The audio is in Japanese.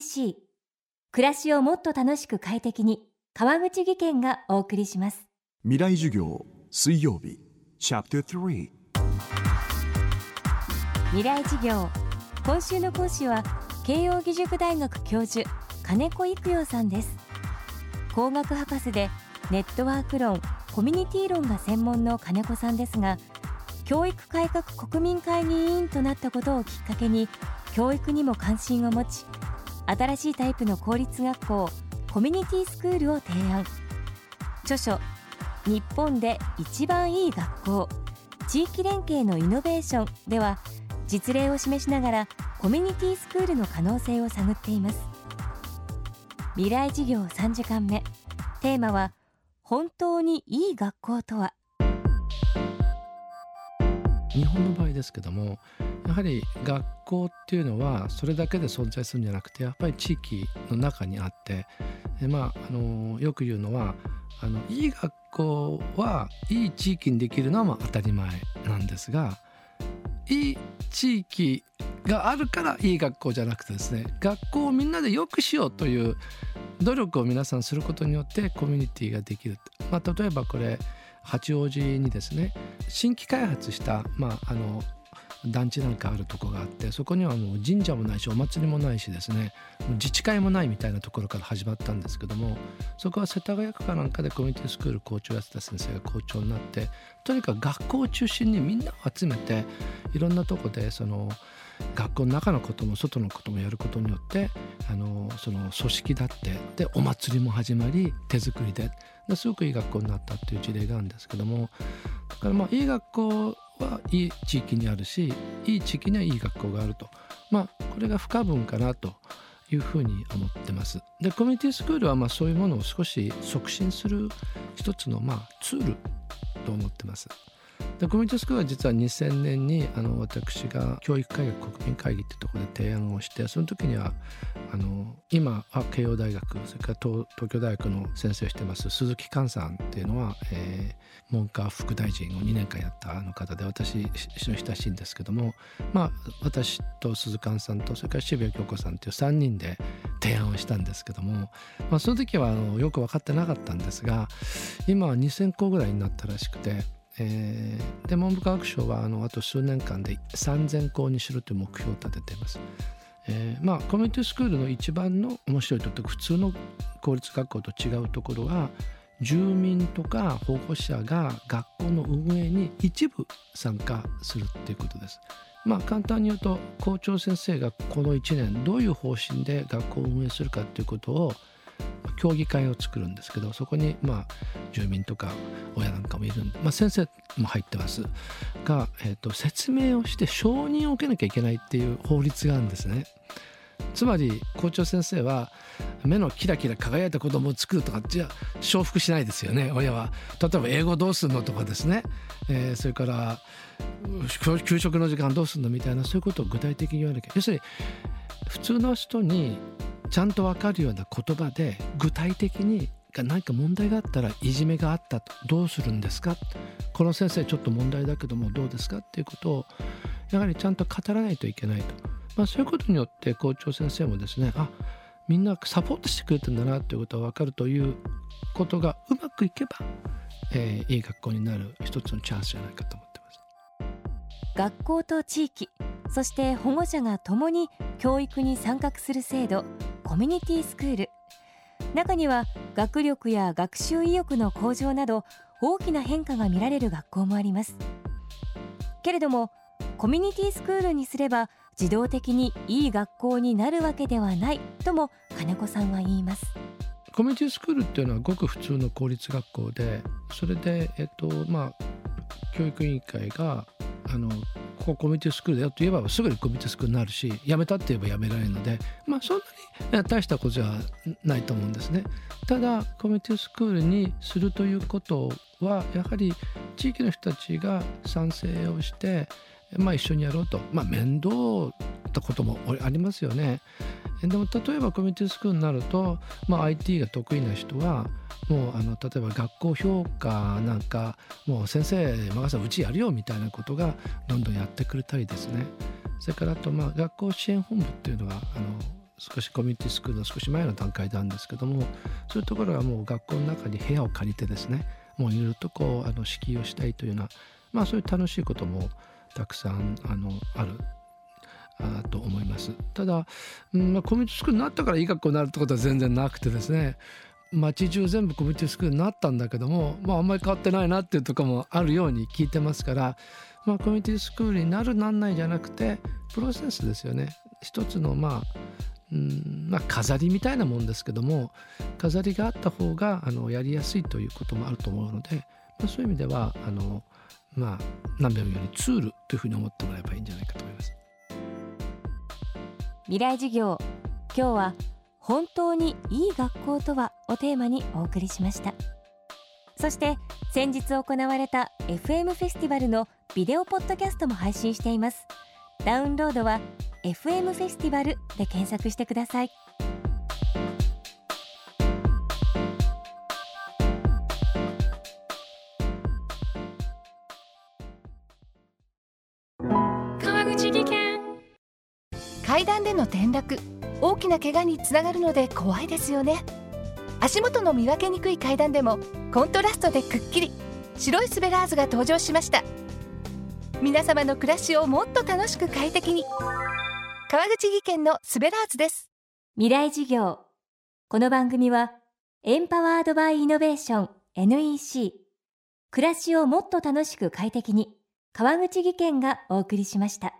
C 暮らしをもっと楽しく快適に川口義賢がお送りします。未来授業水曜日チャプター未来授業。今週の講師は慶應義塾大学教授金子育代さんです。工学博士でネットワーク論コミュニティ論が専門の金子さんですが教育改革国民会議委員となったことをきっかけに教育にも関心を持ち新しいタイプの公立学校コミュニティスクールを提案。著書「日本で一番いい学校。地域連携のイノベーション」では実例を示しながらコミュニティスクールの可能性を探っています。未来事業3時間目。テーマは本当にいい学校とは。日本の場合ですけどもやはり学校っていうのはそれだけで存在するんじゃなくてやっぱり地域の中にあってまああのよく言うのはあのいい学校はいい地域にできるのはまあ当たり前なんですがいい地域があるからいい学校じゃなくてですね学校をみんなで良くしようという努力を皆さんすることによってコミュニティができる、まあ、例えばこれ八王子にですね新規開発した、まあ、あの団地なんかあるとこがあってそこにはもう神社もないしお祭りもないしですね。自治会もないみたいなところから始まったんですけどもそこは世田谷区かなんかでコミュニティスクール校長やってた先生が校長になってとにかく学校を中心にみんなを集めていろんなとこでその学校の中のことも外のこともやることによってあのその組織だってでお祭りも始まり手作りですごくいい学校になったっていう事例があるんですけどもだからまあいい学校はいい地域にあるしいい地域にはいい学校があるとまあこれが不可分かなというふうに思ってます。でコミュニティスクールはまあそういうものを少し促進する一つのまあツールと思ってます。でコミュニティスクールは実は2000年にあの私が教育改革国民会議っていうところで提案をしてその時にはあの今は慶応大学それから東京大学の先生をしてます鈴木寛さんっていうのは、えー、文科副大臣を2年間やったあの方で私一緒に親しいんですけどもまあ私と鈴寛さんとそれから渋谷京子さんっていう3人で提案をしたんですけども、まあ、その時はあのよく分かってなかったんですが今は2,000校ぐらいになったらしくて。えー、で文部科学省はあのあと数年間で3,000校にしろという目標を立てています。えー、まあコミュニティスクールの一番の面白いとって普通の公立学校と違うところは住民とか保護者が学校の運営に一部参加するっていうことです。まあ簡単に言うと校長先生がこの1年どういう方針で学校を運営するかっていうことを協議会を作るんですけどそこにまあ住民とか親なんかもいるんで、まあ、先生も入ってます。が、えーと、説明をして承認を受けなきゃいけないっていう法律があるんですね。つまり校長先生は目のキラキラ輝いた子供を作るとかじゃ承服しないですよね。親は。例えば英語どうするのとかですね、えー、それから給食の時間どうするのみたいなそういうことを具体的に言わなきゃ。要するに普通の人にちゃんと分かるような言葉で具体的に何か問題があったらいじめがあったと。どうするんですか？この先生ちょっと問題だけどもどうですか？っていうことをやはりちゃんと語らないといけないと、まあ、そういうことによって校長先生もですねあみんなサポートしてくれてんだなっていうことが分かるということがうまくいけば、えー、いい学校になる一つのチャンスじゃないかと思ってます。学校と地域そして保護者が共に教育に参画する制度コミュニティスクール。中には学力や学習意欲の向上など大きな変化が見られる学校もあります。けれどもコミュニティスクールにすれば自動的にいい学校になるわけではないとも金子さんは言います。コミュニティスクールっていうのはごく普通の公立学校でそれでえっとまあ教育委員会があのここコミュニティスクールだよと言えばすぐにコミュニティスクールになるし辞めたって言えば辞められるのでまあそんなに大したことじゃないと思うんですね。ただコミュニティスクールにするということはやはり地域の人たちが賛成をして、まあ、一緒にやろうと、まあ、面倒ったこともありますよね。でも例えばコミュニティスクールになると、まあ、IT が得意な人はもうあの例えば学校評価なんかもう先生任せうちやるよみたいなことがどんどんやってくれたりですね。それからあとまあ学校支援本部っていうのがあの少しコミュニティスクールの少し前の段階なんですけどもそういうところはもう学校の中に部屋を借りてですねもういろいろとこうあの敷居をしたいというようなまあそういう楽しいこともたくさんあのあるあと思います。ただ、うんまあ、コミュニティスクールになったからいい学校になるってことは全然なくてですね街中全部コミュニティスクールになったんだけども、まあ、あんまり変わってないなっていうとこもあるように聞いてますから、まあ、コミュニティスクールになるなんないじゃなくてプロセスですよね一つのまあうんまあ、飾りみたいなもんですけども飾りがあった方があのやりやすいということもあると思うので、まあ、そういう意味ではあの、まあ、何べもよりツールというふうに思ってもらえばいいんじゃないかと思います。未来授業今日は本当にいい学校とはをテーマにお送りしました。そして先日行われた FM フェスティバルのビデオポッドキャストも配信しています。ダウンロードは FM フェスティバルで検索してください。川口技研。階段での転落。大きな怪我につながるので怖いですよね足元の見分けにくい階段でもコントラストでくっきり白いスベラーズが登場しました。皆様の暮らしをもっと楽しく快適に。川口技研のスベラーズです。未来授業。この番組はエンパワードバイイノベーション NEC 暮らしをもっと楽しく快適に川口技研がお送りしました。